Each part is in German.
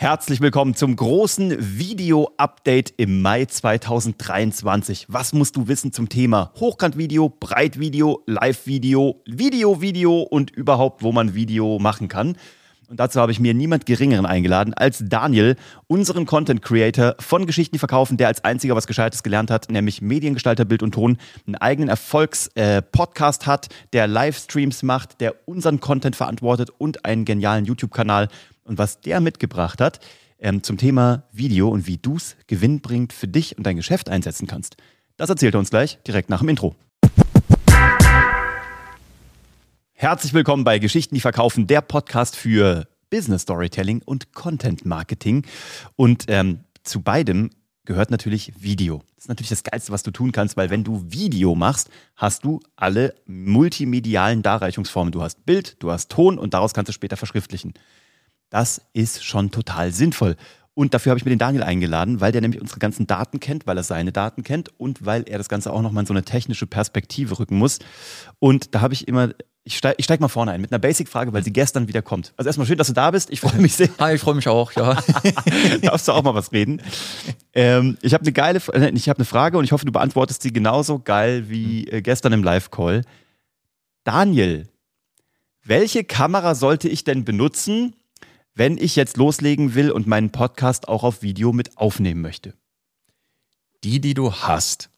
Herzlich willkommen zum großen Video-Update im Mai 2023. Was musst du wissen zum Thema Hochkant-Video, Breitvideo, Live-Video, Video-Video und überhaupt, wo man Video machen kann? Und dazu habe ich mir niemand Geringeren eingeladen als Daniel, unseren Content Creator von Geschichten, die verkaufen, der als einziger was Gescheites gelernt hat, nämlich Mediengestalter, Bild und Ton, einen eigenen Erfolgs-Podcast äh, hat, der Livestreams macht, der unseren Content verantwortet und einen genialen YouTube-Kanal und was der mitgebracht hat ähm, zum Thema Video und wie du es gewinnbringend für dich und dein Geschäft einsetzen kannst. Das erzählt er uns gleich direkt nach dem Intro. Herzlich willkommen bei Geschichten, die verkaufen, der Podcast für Business Storytelling und Content Marketing. Und ähm, zu beidem gehört natürlich Video. Das ist natürlich das Geilste, was du tun kannst, weil wenn du Video machst, hast du alle multimedialen Darreichungsformen. Du hast Bild, du hast Ton und daraus kannst du später verschriftlichen. Das ist schon total sinnvoll. Und dafür habe ich mir den Daniel eingeladen, weil der nämlich unsere ganzen Daten kennt, weil er seine Daten kennt und weil er das Ganze auch nochmal in so eine technische Perspektive rücken muss. Und da habe ich immer, ich steige steig mal vorne ein mit einer Basic-Frage, weil sie gestern wieder kommt. Also erstmal schön, dass du da bist. Ich freue mich sehr. Hi, ich freue mich auch, ja. Darfst du auch mal was reden? Ähm, ich habe eine geile, äh, ich habe eine Frage und ich hoffe, du beantwortest sie genauso geil wie äh, gestern im Live-Call. Daniel, welche Kamera sollte ich denn benutzen, wenn ich jetzt loslegen will und meinen Podcast auch auf Video mit aufnehmen möchte? Die, die du hast.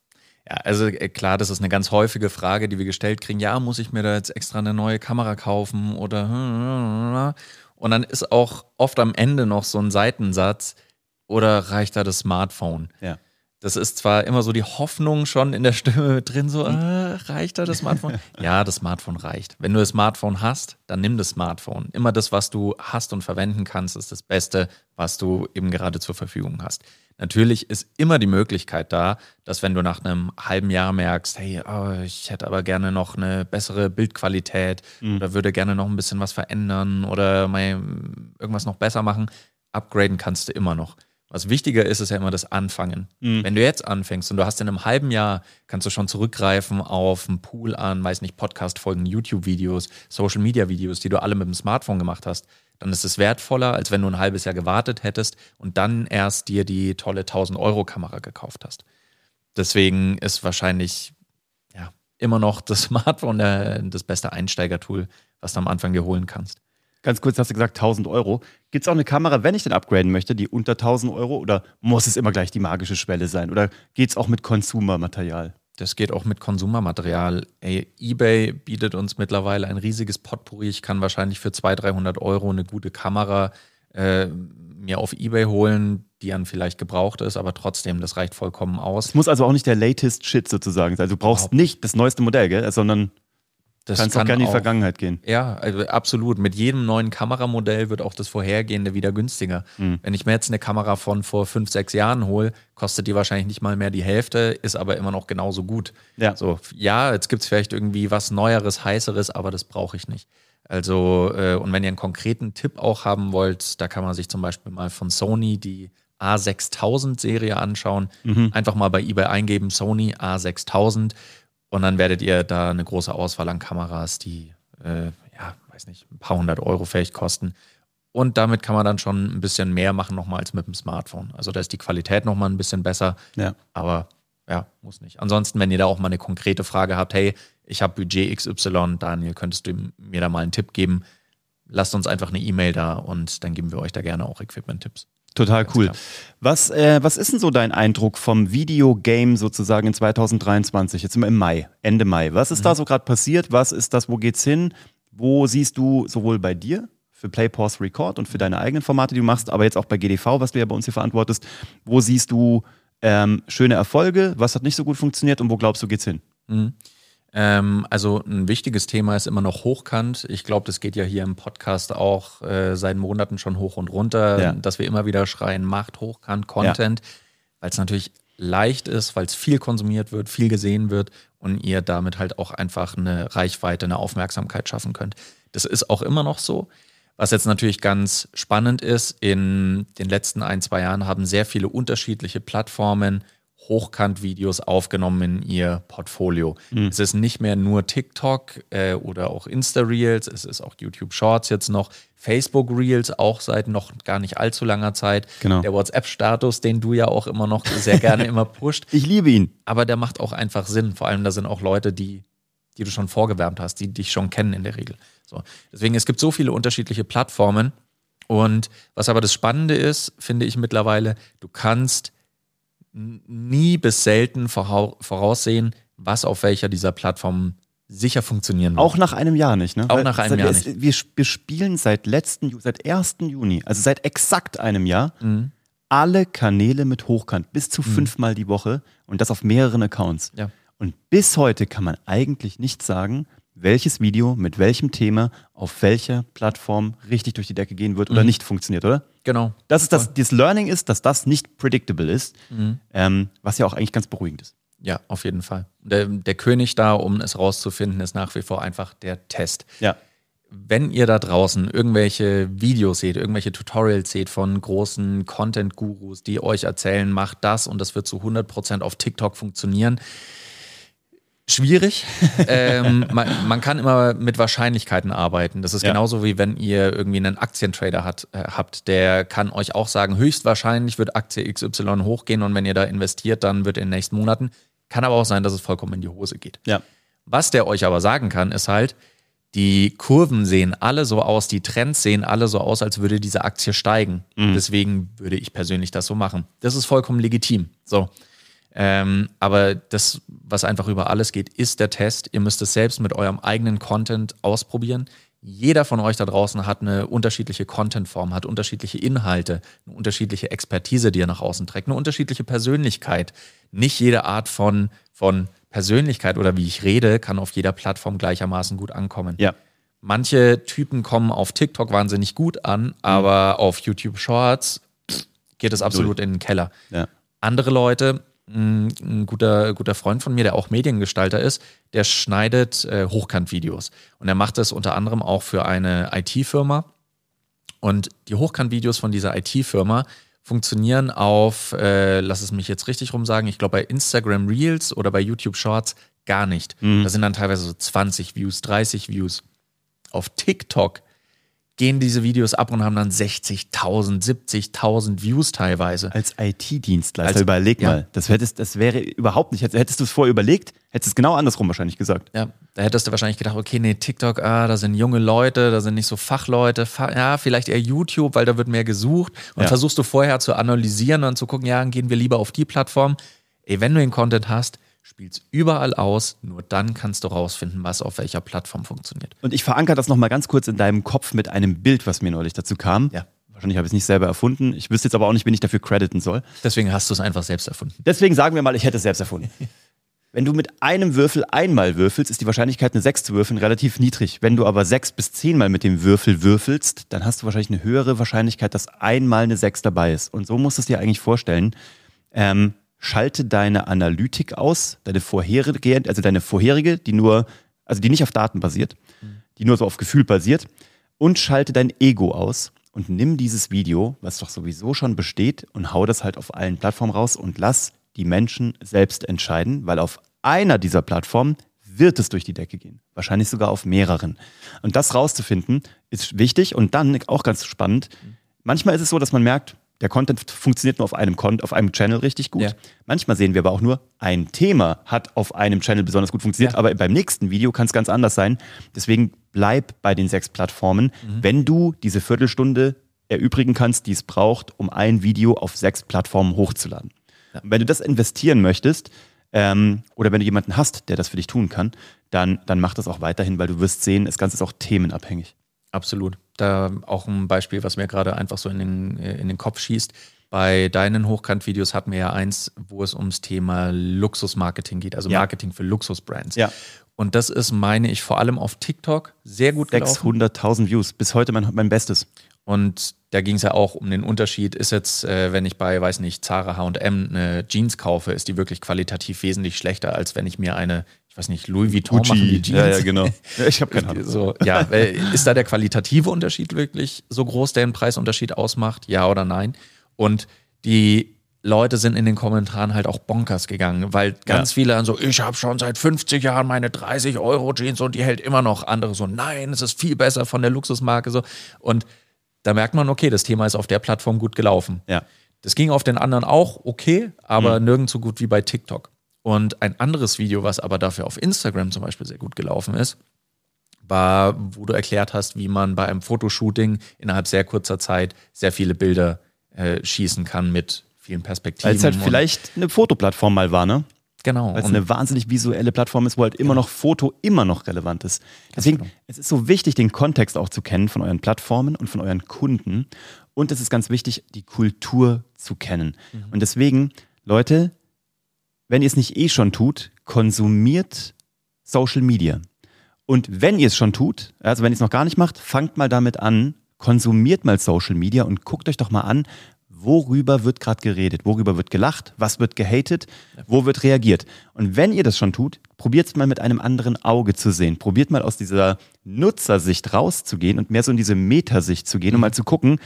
Ja, also äh, klar, das ist eine ganz häufige Frage, die wir gestellt kriegen. Ja, muss ich mir da jetzt extra eine neue Kamera kaufen oder und dann ist auch oft am Ende noch so ein Seitensatz oder reicht da das Smartphone? Ja. Das ist zwar immer so die Hoffnung schon in der Stimme drin, so, äh, reicht da das Smartphone? ja, das Smartphone reicht. Wenn du das Smartphone hast, dann nimm das Smartphone. Immer das, was du hast und verwenden kannst, ist das Beste, was du eben gerade zur Verfügung hast. Natürlich ist immer die Möglichkeit da, dass wenn du nach einem halben Jahr merkst, hey, oh, ich hätte aber gerne noch eine bessere Bildqualität mhm. oder würde gerne noch ein bisschen was verändern oder irgendwas noch besser machen, upgraden kannst du immer noch. Was wichtiger ist, ist ja immer das Anfangen. Mhm. Wenn du jetzt anfängst und du hast in einem halben Jahr, kannst du schon zurückgreifen auf einen Pool an, weiß nicht, Podcast-Folgen, YouTube-Videos, Social-Media-Videos, die du alle mit dem Smartphone gemacht hast, dann ist es wertvoller, als wenn du ein halbes Jahr gewartet hättest und dann erst dir die tolle 1000-Euro-Kamera gekauft hast. Deswegen ist wahrscheinlich ja, immer noch das Smartphone das beste Einsteigertool, was du am Anfang dir holen kannst. Ganz kurz hast du gesagt 1000 Euro. Gibt es auch eine Kamera, wenn ich den upgraden möchte, die unter 1000 Euro oder muss es immer gleich die magische Schwelle sein? Oder geht es auch mit Konsumermaterial? Das geht auch mit Konsumermaterial. Ey, eBay bietet uns mittlerweile ein riesiges Potpourri. Ich kann wahrscheinlich für 200, 300 Euro eine gute Kamera äh, mir auf eBay holen, die dann vielleicht gebraucht ist, aber trotzdem, das reicht vollkommen aus. Es muss also auch nicht der latest Shit sozusagen sein. Du brauchst nicht das neueste Modell, gell? sondern das Kannst kann auch gerne in die Vergangenheit gehen. Ja, also absolut. Mit jedem neuen Kameramodell wird auch das vorhergehende wieder günstiger. Mhm. Wenn ich mir jetzt eine Kamera von vor fünf, sechs Jahren hole, kostet die wahrscheinlich nicht mal mehr die Hälfte, ist aber immer noch genauso gut. Ja, so, ja jetzt gibt es vielleicht irgendwie was Neueres, Heißeres, aber das brauche ich nicht. Also, äh, und wenn ihr einen konkreten Tipp auch haben wollt, da kann man sich zum Beispiel mal von Sony die A6000-Serie anschauen. Mhm. Einfach mal bei eBay eingeben, Sony A6000 und dann werdet ihr da eine große Auswahl an Kameras, die, äh, ja, weiß nicht, ein paar hundert Euro vielleicht kosten. Und damit kann man dann schon ein bisschen mehr machen nochmal als mit dem Smartphone. Also da ist die Qualität nochmal ein bisschen besser. Ja. Aber ja, muss nicht. Ansonsten, wenn ihr da auch mal eine konkrete Frage habt, hey, ich habe Budget XY, Daniel, könntest du mir da mal einen Tipp geben? Lasst uns einfach eine E-Mail da und dann geben wir euch da gerne auch Equipment-Tipps. Total cool. Was, äh, was ist denn so dein Eindruck vom Videogame sozusagen in 2023? Jetzt sind wir im Mai, Ende Mai. Was ist mhm. da so gerade passiert? Was ist das? Wo geht's hin? Wo siehst du sowohl bei dir für Play, Pause, Record und für deine eigenen Formate, die du machst, aber jetzt auch bei GDV, was du ja bei uns hier verantwortest, wo siehst du ähm, schöne Erfolge? Was hat nicht so gut funktioniert und wo glaubst du geht's hin? Mhm. Ähm, also ein wichtiges Thema ist immer noch hochkant. Ich glaube, das geht ja hier im Podcast auch äh, seit Monaten schon hoch und runter, ja. dass wir immer wieder schreien, macht hochkant Content, ja. weil es natürlich leicht ist, weil es viel konsumiert wird, viel gesehen wird und ihr damit halt auch einfach eine Reichweite, eine Aufmerksamkeit schaffen könnt. Das ist auch immer noch so. Was jetzt natürlich ganz spannend ist, in den letzten ein, zwei Jahren haben sehr viele unterschiedliche Plattformen Hochkant-Videos aufgenommen in ihr Portfolio. Mhm. Es ist nicht mehr nur TikTok äh, oder auch Insta-Reels, es ist auch YouTube Shorts jetzt noch, Facebook Reels auch seit noch gar nicht allzu langer Zeit. Genau. Der WhatsApp-Status, den du ja auch immer noch sehr gerne immer pusht. Ich liebe ihn. Aber der macht auch einfach Sinn. Vor allem, da sind auch Leute, die, die du schon vorgewärmt hast, die dich schon kennen in der Regel. So. Deswegen, es gibt so viele unterschiedliche Plattformen. Und was aber das Spannende ist, finde ich mittlerweile, du kannst nie bis selten voraussehen, was auf welcher dieser Plattformen sicher funktionieren wird. Auch nach einem Jahr nicht, ne? Auch Weil nach einem Jahr nicht. Wir, wir spielen seit letzten, seit 1. Juni, also seit exakt einem Jahr, mhm. alle Kanäle mit Hochkant, bis zu mhm. fünfmal die Woche und das auf mehreren Accounts. Ja. Und bis heute kann man eigentlich nicht sagen, welches Video mit welchem Thema auf welcher Plattform richtig durch die Decke gehen wird oder mhm. nicht funktioniert, oder? Genau. Das ist das, das Learning ist, dass das nicht predictable ist, mhm. ähm, was ja auch eigentlich ganz beruhigend ist. Ja, auf jeden Fall. Der, der König da, um es rauszufinden, ist nach wie vor einfach der Test. Ja. Wenn ihr da draußen irgendwelche Videos seht, irgendwelche Tutorials seht von großen Content-Gurus, die euch erzählen, macht das und das wird zu 100% auf TikTok funktionieren, schwierig. ähm, man, man, kann immer mit Wahrscheinlichkeiten arbeiten. Das ist ja. genauso wie wenn ihr irgendwie einen Aktientrader hat, äh, habt, der kann euch auch sagen, höchstwahrscheinlich wird Aktie XY hochgehen und wenn ihr da investiert, dann wird in den nächsten Monaten. Kann aber auch sein, dass es vollkommen in die Hose geht. Ja. Was der euch aber sagen kann, ist halt, die Kurven sehen alle so aus, die Trends sehen alle so aus, als würde diese Aktie steigen. Mhm. Deswegen würde ich persönlich das so machen. Das ist vollkommen legitim. So. Ähm, aber das, was einfach über alles geht, ist der Test. Ihr müsst es selbst mit eurem eigenen Content ausprobieren. Jeder von euch da draußen hat eine unterschiedliche Contentform, hat unterschiedliche Inhalte, eine unterschiedliche Expertise, die er nach außen trägt, eine unterschiedliche Persönlichkeit. Nicht jede Art von, von Persönlichkeit oder wie ich rede, kann auf jeder Plattform gleichermaßen gut ankommen. Ja. Manche Typen kommen auf TikTok wahnsinnig gut an, aber mhm. auf YouTube Shorts geht es absolut Null. in den Keller. Ja. Andere Leute ein guter, guter Freund von mir, der auch Mediengestalter ist, der schneidet äh, Hochkant-Videos. Und er macht das unter anderem auch für eine IT-Firma. Und die Hochkant-Videos von dieser IT-Firma funktionieren auf, äh, lass es mich jetzt richtig rum sagen, ich glaube bei Instagram Reels oder bei YouTube Shorts gar nicht. Mhm. Da sind dann teilweise so 20 Views, 30 Views. Auf TikTok gehen diese Videos ab und haben dann 60.000, 70.000 Views teilweise. Als IT-Dienstleister, überleg ja. mal. Das, hättest, das wäre überhaupt nicht, hättest du es vorher überlegt, hättest du es genau andersrum wahrscheinlich gesagt. Ja, da hättest du wahrscheinlich gedacht, okay, nee, TikTok, ah, da sind junge Leute, da sind nicht so Fachleute, ja, vielleicht eher YouTube, weil da wird mehr gesucht. Und ja. versuchst du vorher zu analysieren und zu gucken, ja, gehen wir lieber auf die Plattform. Ey, wenn du den Content hast, spiel's überall aus, nur dann kannst du rausfinden, was auf welcher Plattform funktioniert. Und ich verankere das nochmal ganz kurz in deinem Kopf mit einem Bild, was mir neulich dazu kam. Ja. Wahrscheinlich habe ich es nicht selber erfunden. Ich wüsste jetzt aber auch nicht, wen ich dafür crediten soll. Deswegen hast du es einfach selbst erfunden. Deswegen sagen wir mal, ich hätte es selbst erfunden. Wenn du mit einem Würfel einmal würfelst, ist die Wahrscheinlichkeit, eine 6 zu würfeln, relativ niedrig. Wenn du aber sechs bis zehnmal mit dem Würfel würfelst, dann hast du wahrscheinlich eine höhere Wahrscheinlichkeit, dass einmal eine 6 dabei ist. Und so musst du es dir eigentlich vorstellen. Ähm, schalte deine Analytik aus, deine vorherige, also deine vorherige, die nur, also die nicht auf Daten basiert, die nur so auf Gefühl basiert, und schalte dein Ego aus und nimm dieses Video, was doch sowieso schon besteht, und hau das halt auf allen Plattformen raus und lass die Menschen selbst entscheiden, weil auf einer dieser Plattformen wird es durch die Decke gehen. Wahrscheinlich sogar auf mehreren. Und das rauszufinden ist wichtig und dann auch ganz spannend. Manchmal ist es so, dass man merkt, der Content funktioniert nur auf einem, auf einem Channel richtig gut. Ja. Manchmal sehen wir aber auch nur, ein Thema hat auf einem Channel besonders gut funktioniert, ja. aber beim nächsten Video kann es ganz anders sein. Deswegen bleib bei den sechs Plattformen, mhm. wenn du diese Viertelstunde erübrigen kannst, die es braucht, um ein Video auf sechs Plattformen hochzuladen. Ja. wenn du das investieren möchtest, ähm, oder wenn du jemanden hast, der das für dich tun kann, dann, dann mach das auch weiterhin, weil du wirst sehen, das Ganze ist auch themenabhängig. Absolut. Da auch ein Beispiel, was mir gerade einfach so in den, in den Kopf schießt. Bei deinen Hochkant-Videos hatten wir ja eins, wo es ums Thema Luxusmarketing geht, also ja. Marketing für Luxusbrands. Ja. Und das ist, meine ich, vor allem auf TikTok sehr gut gelaufen. 600.000 Views, bis heute mein, mein Bestes. Und da ging es ja auch um den Unterschied, ist jetzt, äh, wenn ich bei, weiß nicht, Zara H&M eine Jeans kaufe, ist die wirklich qualitativ wesentlich schlechter, als wenn ich mir eine ich weiß nicht, Louis Vuitton Gucci. machen die Jeans. Ja, ja, genau. Ja, ich habe keine Ahnung. So, ja, ist da der qualitative Unterschied wirklich so groß, der einen Preisunterschied ausmacht? Ja oder nein? Und die Leute sind in den Kommentaren halt auch bonkers gegangen, weil ganz ja. viele dann so, ich habe schon seit 50 Jahren meine 30 Euro Jeans und die hält immer noch. Andere so, nein, es ist viel besser von der Luxusmarke so. Und da merkt man, okay, das Thema ist auf der Plattform gut gelaufen. Ja. Das ging auf den anderen auch okay, aber mhm. nirgends so gut wie bei TikTok. Und ein anderes Video, was aber dafür auf Instagram zum Beispiel sehr gut gelaufen ist, war, wo du erklärt hast, wie man bei einem Fotoshooting innerhalb sehr kurzer Zeit sehr viele Bilder äh, schießen kann mit vielen Perspektiven. Weil es halt vielleicht eine Fotoplattform mal war, ne? Genau. Weil es eine wahnsinnig visuelle Plattform ist, wo halt immer genau. noch Foto immer noch relevant ist. Deswegen, genau. es ist so wichtig, den Kontext auch zu kennen von euren Plattformen und von euren Kunden. Und es ist ganz wichtig, die Kultur zu kennen. Mhm. Und deswegen, Leute, wenn ihr es nicht eh schon tut, konsumiert Social Media. Und wenn ihr es schon tut, also wenn ihr es noch gar nicht macht, fangt mal damit an, konsumiert mal Social Media und guckt euch doch mal an, worüber wird gerade geredet, worüber wird gelacht, was wird gehatet, wo wird reagiert. Und wenn ihr das schon tut, probiert es mal mit einem anderen Auge zu sehen. Probiert mal aus dieser Nutzersicht rauszugehen und mehr so in diese Metasicht zu gehen, um mhm. mal zu gucken,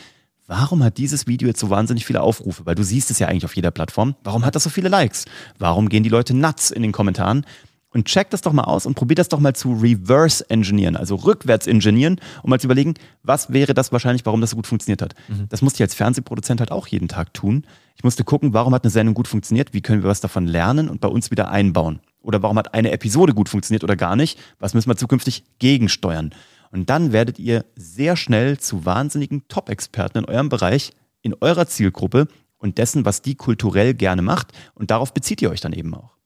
warum hat dieses Video jetzt so wahnsinnig viele Aufrufe? Weil du siehst es ja eigentlich auf jeder Plattform. Warum hat das so viele Likes? Warum gehen die Leute nuts in den Kommentaren? Und check das doch mal aus und probiert das doch mal zu reverse engineeren, also rückwärts engineeren, um mal zu überlegen, was wäre das wahrscheinlich, warum das so gut funktioniert hat. Mhm. Das musste ich als Fernsehproduzent halt auch jeden Tag tun. Ich musste gucken, warum hat eine Sendung gut funktioniert, wie können wir was davon lernen und bei uns wieder einbauen. Oder warum hat eine Episode gut funktioniert oder gar nicht, was müssen wir zukünftig gegensteuern. Und dann werdet ihr sehr schnell zu wahnsinnigen Top-Experten in eurem Bereich, in eurer Zielgruppe und dessen, was die kulturell gerne macht. Und darauf bezieht ihr euch dann eben auch.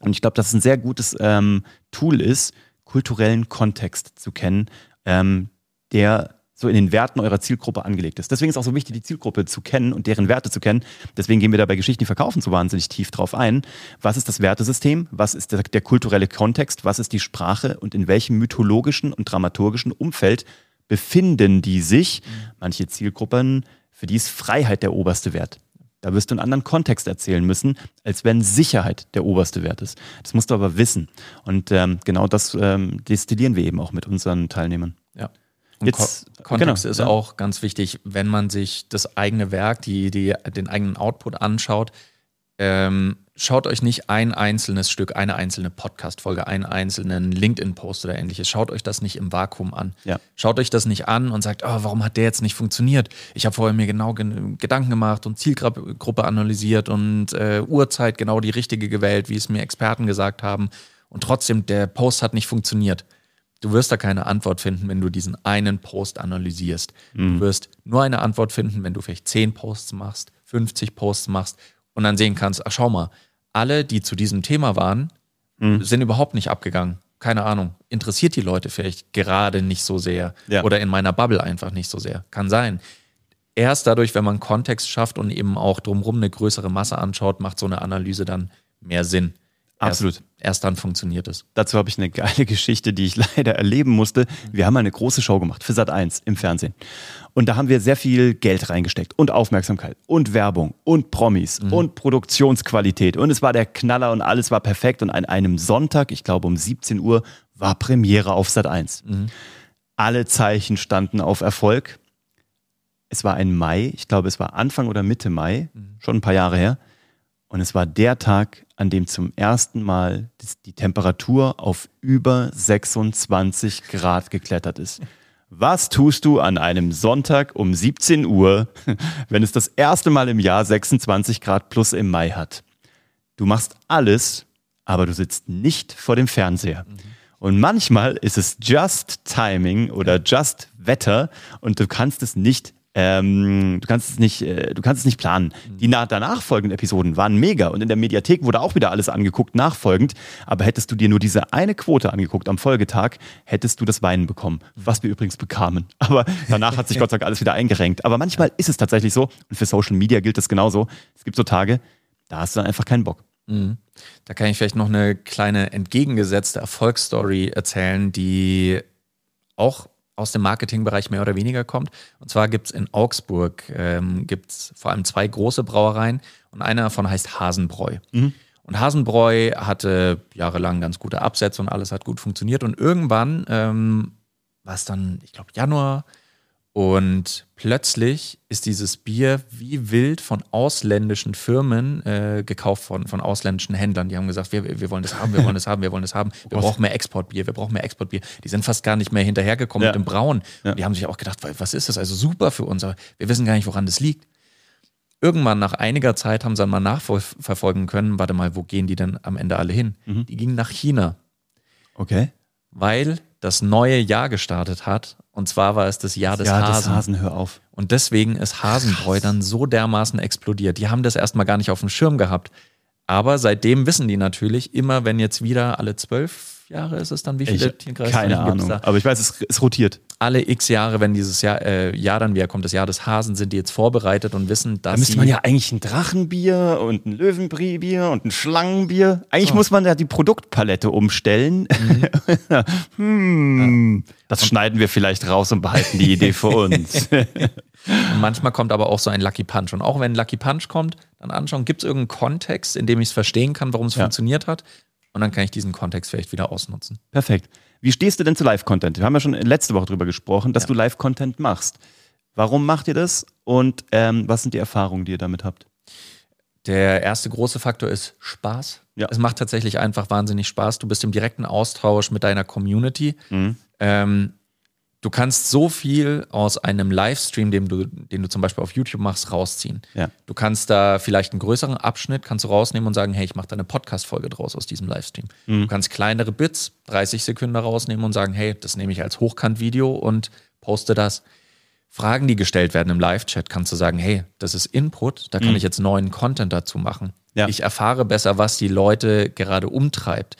Und ich glaube, dass es ein sehr gutes ähm, Tool ist, kulturellen Kontext zu kennen, ähm, der so in den Werten eurer Zielgruppe angelegt ist. Deswegen ist auch so wichtig, die Zielgruppe zu kennen und deren Werte zu kennen. Deswegen gehen wir da bei Geschichten, die verkaufen, so wahnsinnig tief drauf ein. Was ist das Wertesystem? Was ist der, der kulturelle Kontext? Was ist die Sprache? Und in welchem mythologischen und dramaturgischen Umfeld befinden die sich? Manche Zielgruppen, für die ist Freiheit der oberste Wert. Da wirst du einen anderen Kontext erzählen müssen, als wenn Sicherheit der oberste Wert ist. Das musst du aber wissen. Und ähm, genau das ähm, destillieren wir eben auch mit unseren Teilnehmern. Jetzt, Ko Kontext genau, ist ja. auch ganz wichtig, wenn man sich das eigene Werk, die, die, den eigenen Output anschaut. Ähm, schaut euch nicht ein einzelnes Stück, eine einzelne Podcast-Folge, einen einzelnen LinkedIn-Post oder ähnliches. Schaut euch das nicht im Vakuum an. Ja. Schaut euch das nicht an und sagt, oh, warum hat der jetzt nicht funktioniert? Ich habe vorher mir genau Gedanken gemacht und Zielgruppe analysiert und äh, Uhrzeit genau die richtige gewählt, wie es mir Experten gesagt haben. Und trotzdem, der Post hat nicht funktioniert. Du wirst da keine Antwort finden, wenn du diesen einen Post analysierst. Mhm. Du wirst nur eine Antwort finden, wenn du vielleicht 10 Posts machst, 50 Posts machst und dann sehen kannst, ach schau mal, alle, die zu diesem Thema waren, mhm. sind überhaupt nicht abgegangen. Keine Ahnung. Interessiert die Leute vielleicht gerade nicht so sehr ja. oder in meiner Bubble einfach nicht so sehr. Kann sein. Erst dadurch, wenn man Kontext schafft und eben auch drumherum eine größere Masse anschaut, macht so eine Analyse dann mehr Sinn. Absolut. Erst, erst dann funktioniert es. Dazu habe ich eine geile Geschichte, die ich leider erleben musste. Wir haben eine große Show gemacht für Sat 1 im Fernsehen. Und da haben wir sehr viel Geld reingesteckt und Aufmerksamkeit und Werbung und Promis mhm. und Produktionsqualität. Und es war der Knaller und alles war perfekt. Und an einem Sonntag, ich glaube um 17 Uhr, war Premiere auf Sat 1. Mhm. Alle Zeichen standen auf Erfolg. Es war ein Mai, ich glaube, es war Anfang oder Mitte Mai, mhm. schon ein paar Jahre her. Und es war der Tag, an dem zum ersten Mal die Temperatur auf über 26 Grad geklettert ist. Was tust du an einem Sonntag um 17 Uhr, wenn es das erste Mal im Jahr 26 Grad plus im Mai hat? Du machst alles, aber du sitzt nicht vor dem Fernseher. Und manchmal ist es just Timing oder just Wetter und du kannst es nicht ähm, du kannst es nicht, äh, du kannst es nicht planen. Mhm. Die nach, danach folgenden Episoden waren mega und in der Mediathek wurde auch wieder alles angeguckt, nachfolgend. Aber hättest du dir nur diese eine Quote angeguckt am Folgetag, hättest du das Weinen bekommen, was wir übrigens bekamen. Aber danach hat sich Gott sei Dank alles wieder eingerenkt. Aber manchmal ist es tatsächlich so und für Social Media gilt es genauso. Es gibt so Tage, da hast du dann einfach keinen Bock. Mhm. Da kann ich vielleicht noch eine kleine entgegengesetzte Erfolgsstory erzählen, die auch aus dem Marketingbereich mehr oder weniger kommt. Und zwar gibt es in Augsburg ähm, gibt's vor allem zwei große Brauereien und eine davon heißt Hasenbräu. Mhm. Und Hasenbräu hatte jahrelang ganz gute Absätze und alles hat gut funktioniert. Und irgendwann, ähm, war es dann, ich glaube, Januar Und plötzlich ist dieses Bier wie wild von ausländischen Firmen äh, gekauft worden, von ausländischen Händlern. Die haben gesagt, wir, wir wollen das haben, wir wollen das haben, wir wollen das haben. Wir brauchen mehr Exportbier, wir brauchen mehr Exportbier. Die sind fast gar nicht mehr hinterhergekommen Ja. mit dem Brauen. Ja. Und die haben sich auch gedacht, was ist das? Also super für uns, aber wir wissen gar nicht, woran das liegt. Irgendwann nach einiger Zeit haben sie dann mal nachverfolgen können, warte mal, wo gehen die denn am Ende alle hin? Mhm. Die gingen nach China Okay. Weil das neue Jahr gestartet hat. Und zwar war es das Jahr des ja, Hasen. das Hasen, hör auf. Und deswegen ist Hasenbräu dann so dermaßen explodiert. Die haben das erstmal gar nicht auf dem Schirm gehabt. Aber seitdem wissen die natürlich, immer wenn jetzt wieder alle zwölf Jahre ist es dann, wie viele Tierkreise keine Ahnung. Aber ich weiß, es, es rotiert. Alle x Jahre, wenn dieses Jahr, äh, Jahr dann wieder kommt, das Jahr des Hasen, sind die jetzt vorbereitet und wissen, dass Da müsste man ja eigentlich ein Drachenbier und ein Löwenbierbier und ein Schlangenbier. Eigentlich So. muss man ja die Produktpalette umstellen. hm. Das schneiden wir vielleicht raus und behalten die Idee für uns. Und manchmal kommt aber auch so ein Lucky Punch. Und auch wenn Lucky Punch kommt, dann anschauen, gibt es irgendeinen Kontext, in dem ich es verstehen kann, warum es Ja. funktioniert hat. Und dann kann ich diesen Kontext vielleicht wieder ausnutzen. Perfekt. Wie stehst du denn zu Live-Content? Wir haben ja schon letzte Woche drüber gesprochen, dass Ja. du Live-Content machst. Warum macht ihr das und ähm, was sind die Erfahrungen, die ihr damit habt? Der erste große Faktor ist Spaß. Ja. Es macht tatsächlich einfach wahnsinnig Spaß. Du bist im direkten Austausch mit deiner Community. Ähm, du kannst so viel aus einem Livestream, den du, den du zum Beispiel auf YouTube machst, rausziehen. Ja. Du kannst da vielleicht einen größeren Abschnitt kannst du rausnehmen und sagen, hey, ich mache da eine Podcast-Folge draus aus diesem Livestream. Du kannst kleinere Bits, 30 Sekunden rausnehmen und sagen, hey, das nehme ich als Hochkant-Video und poste das. Fragen, die gestellt werden im Live-Chat, kannst du sagen, hey, das ist Input, da kann ich jetzt neuen Content dazu machen. Ja. Ich erfahre besser, was die Leute gerade umtreibt.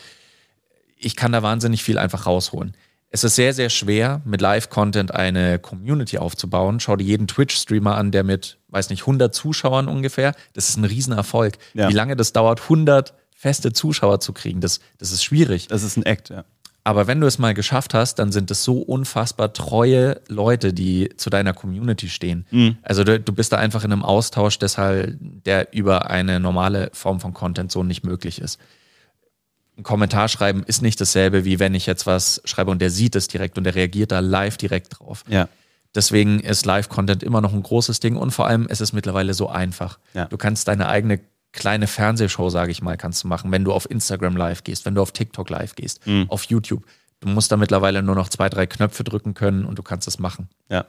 Ich kann da wahnsinnig viel einfach rausholen. Es ist sehr, sehr schwer, mit Live-Content eine Community aufzubauen. Schau dir jeden Twitch-Streamer an, der mit, weiß nicht, 100 Zuschauern ungefähr, das ist ein Riesenerfolg. Ja. Wie lange das dauert, 100 feste Zuschauer zu kriegen, das, das ist schwierig. Das ist ein Act, ja. Aber wenn du es mal geschafft hast, dann sind es so unfassbar treue Leute, die zu deiner Community stehen. Also du, du bist da einfach in einem Austausch, deshalb, der über eine normale Form von Content so nicht möglich ist. Ein Kommentar schreiben ist nicht dasselbe, wie wenn ich jetzt was schreibe und der sieht es direkt und der reagiert da live direkt drauf. Ja. Deswegen ist Live-Content immer noch ein großes Ding und vor allem ist es mittlerweile so einfach. Ja. Du kannst deine eigene kleine Fernsehshow, sage ich mal, kannst du machen, wenn du auf Instagram live gehst, wenn du auf TikTok live gehst, auf YouTube. Du musst da mittlerweile nur noch zwei, drei Knöpfe drücken können und du kannst es machen. Ja.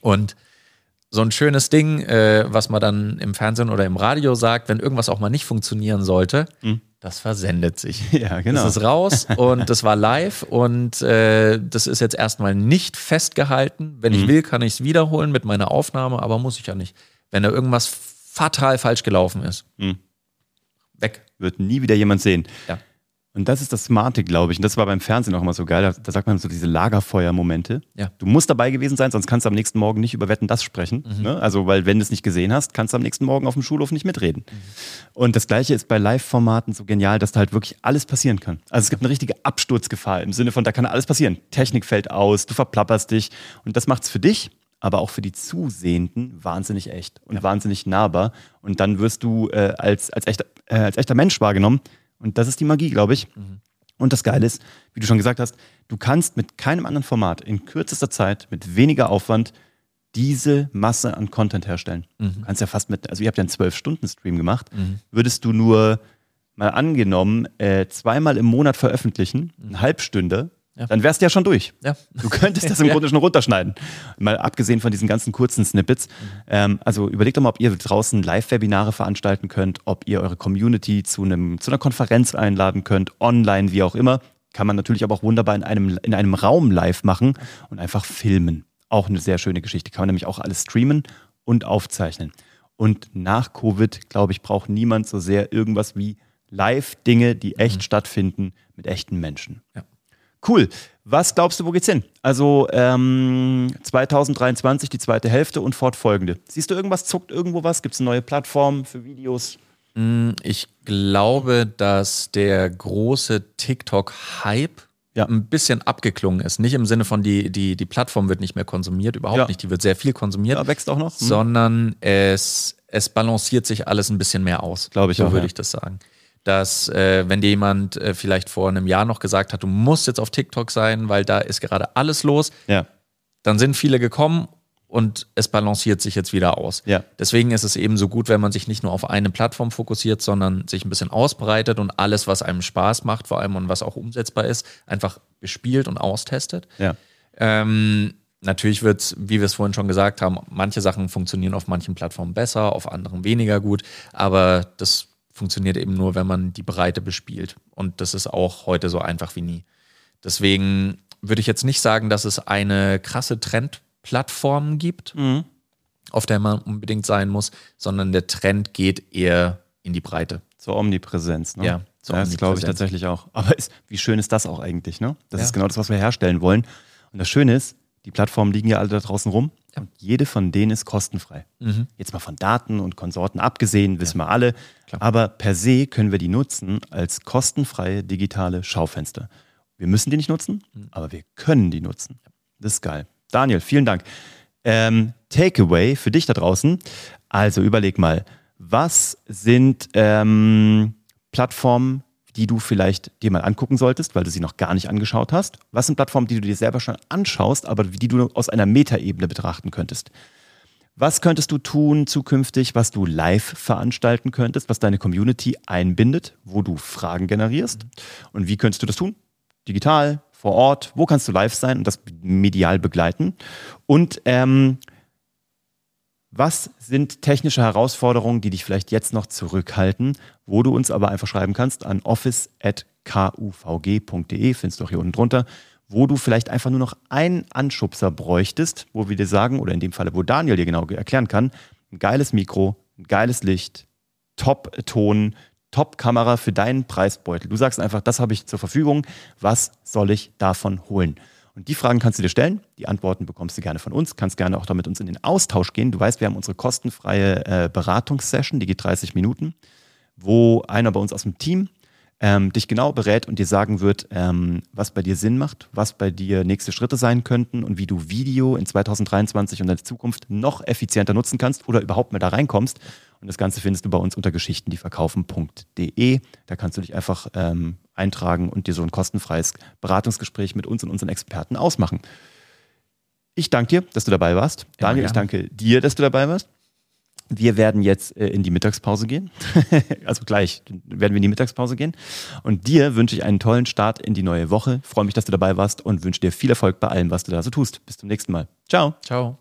Und so ein schönes Ding, äh, was man dann im Fernsehen oder im Radio sagt, wenn irgendwas auch mal nicht funktionieren sollte, das versendet sich. Ja, genau. Das ist raus und das war live und äh, das ist jetzt erstmal nicht festgehalten. Wenn Mhm. ich will, kann ich es wiederholen mit meiner Aufnahme, aber muss ich ja nicht. Wenn da irgendwas fatal falsch gelaufen ist, Mhm. weg. Wird nie wieder jemand sehen. Ja. Und das ist das Smarte, glaube ich. Und das war beim Fernsehen auch immer so geil. Da, da sagt man so diese Lagerfeuer-Momente. Ja. Du musst dabei gewesen sein, sonst kannst du am nächsten Morgen nicht über Wetten das sprechen. Mhm. Ne? Also, weil wenn du es nicht gesehen hast, kannst du am nächsten Morgen auf dem Schulhof nicht mitreden. Mhm. Und das Gleiche ist bei Live-Formaten so genial, dass da halt wirklich alles passieren kann. Also es gibt eine richtige Absturzgefahr im Sinne von, da kann alles passieren. Technik fällt aus, du verplapperst dich. Und das macht es für dich, aber auch für die Zusehenden wahnsinnig echt und wahnsinnig nahbar. Und dann wirst du äh, als, als, echter, äh, als echter Mensch wahrgenommen. Und das ist die Magie, glaube ich. Und das Geile ist, wie du schon gesagt hast, du kannst mit keinem anderen Format in kürzester Zeit, mit weniger Aufwand, diese Masse an Content herstellen. Du kannst ja fast mit, also ihr habt ja einen 12-Stunden-Stream gemacht, würdest du nur mal angenommen äh, zweimal im Monat veröffentlichen, eine Halbstunde, Ja. dann wärst du ja schon durch. Ja. Du könntest das im Grunde schon runterschneiden. Mal abgesehen von diesen ganzen kurzen Snippets. Ähm, also überlegt doch mal, ob ihr draußen Live-Webinare veranstalten könnt, ob ihr eure Community zu, einem, zu einer Konferenz einladen könnt, online, wie auch immer. Kann man natürlich aber auch wunderbar in einem, in einem Raum live machen und einfach filmen. Auch eine sehr schöne Geschichte. Kann man nämlich auch alles streamen und aufzeichnen. Und nach Covid, glaube ich, braucht niemand so sehr irgendwas wie Live-Dinge, die echt stattfinden mit echten Menschen. Ja. Cool. Was glaubst du, wo geht's hin? Also ähm, 2023, die zweite Hälfte und fortfolgende. Siehst du irgendwas, zuckt irgendwo was? Gibt es eine neue Plattform für Videos? Ich glaube, dass der große TikTok-Hype Ja. ein bisschen abgeklungen ist. Nicht im Sinne von, die, die, die Plattform wird nicht mehr konsumiert, überhaupt Ja. nicht. Die wird sehr viel konsumiert, Ja, wächst auch noch? Hm. sondern es, es balanciert sich alles ein bisschen mehr aus. Glaube ich so auch, würde ja. ich das sagen. Dass, äh, wenn dir jemand äh, vielleicht vor einem Jahr noch gesagt hat, du musst jetzt auf TikTok sein, weil da ist gerade alles los, Ja. dann sind viele gekommen und es balanciert sich jetzt wieder aus. Ja. Deswegen ist es eben so gut, wenn man sich nicht nur auf eine Plattform fokussiert, sondern sich ein bisschen ausbreitet und alles, was einem Spaß macht, vor allem und was auch umsetzbar ist, einfach bespielt und austestet. Ja. Ähm, natürlich wird es, wie wir es vorhin schon gesagt haben, manche Sachen funktionieren auf manchen Plattformen besser, auf anderen weniger gut, aber das funktioniert eben nur, wenn man die Breite bespielt. Und das ist auch heute so einfach wie nie. Deswegen würde ich jetzt nicht sagen, dass es eine krasse Trendplattform gibt, Mhm. auf der man unbedingt sein muss, sondern der Trend geht eher in die Breite. Zur Omnipräsenz, ne? Ja, zur das glaube ich tatsächlich auch. Aber ist, wie schön ist das auch eigentlich, ne? Das Ja. ist genau das, was wir herstellen wollen. Und das Schöne ist, die Plattformen liegen ja alle da draußen rum Ja. Und jede von denen ist kostenfrei. Mhm. Jetzt mal von Daten und Konsorten abgesehen, wissen wir alle. Klar. Aber per se können wir die nutzen als kostenfreie digitale Schaufenster. Wir müssen die nicht nutzen, Mhm. aber wir können die nutzen. Das ist geil. Daniel, vielen Dank. Ähm, Takeaway für dich da draußen. Also überleg mal, was sind ähm, Plattformen, die du vielleicht dir mal angucken solltest, weil du sie noch gar nicht angeschaut hast? Was sind Plattformen, die du dir selber schon anschaust, aber die du aus einer Metaebene betrachten könntest? Was könntest du tun zukünftig, was du live veranstalten könntest, was deine Community einbindet, wo du Fragen generierst? Und wie könntest du das tun? Digital, vor Ort, wo kannst du live sein und das medial begleiten? Und ähm, was sind technische Herausforderungen, die dich vielleicht jetzt noch zurückhalten, wo du uns aber einfach schreiben kannst an office.kuvg.de, findest du auch hier unten drunter, wo du vielleicht einfach nur noch einen Anschubser bräuchtest, wo wir dir sagen, oder in dem Falle, wo Daniel dir genau erklären kann, ein geiles Mikro, ein geiles Licht, Top-Ton, Top-Kamera für deinen Preisbeutel. Du sagst einfach, das habe ich zur Verfügung, was soll ich davon holen? Und die Fragen kannst du dir stellen, die Antworten bekommst du gerne von uns, kannst gerne auch damit uns in den Austausch gehen. Du weißt, wir haben unsere kostenfreie äh, Beratungssession, die geht 30 Minuten, wo einer bei uns aus dem Team ähm, dich genau berät und dir sagen wird, ähm, was bei dir Sinn macht, was bei dir nächste Schritte sein könnten und wie du Video in 2023 und in der Zukunft noch effizienter nutzen kannst oder überhaupt mal da reinkommst. Und das Ganze findest du bei uns unter geschichtendieverkaufen.de. Da kannst du dich einfach ähm, eintragen und dir so ein kostenfreies Beratungsgespräch mit uns und unseren Experten ausmachen. Ich danke dir, dass du dabei warst. Daniel, ich gerne. danke dir, dass du dabei warst. Wir werden jetzt äh, in die Mittagspause gehen. also gleich werden wir in die Mittagspause gehen. Und dir wünsche ich einen tollen Start in die neue Woche. Freue mich, dass du dabei warst und wünsche dir viel Erfolg bei allem, was du da so tust. Bis zum nächsten Mal. Ciao. Ciao.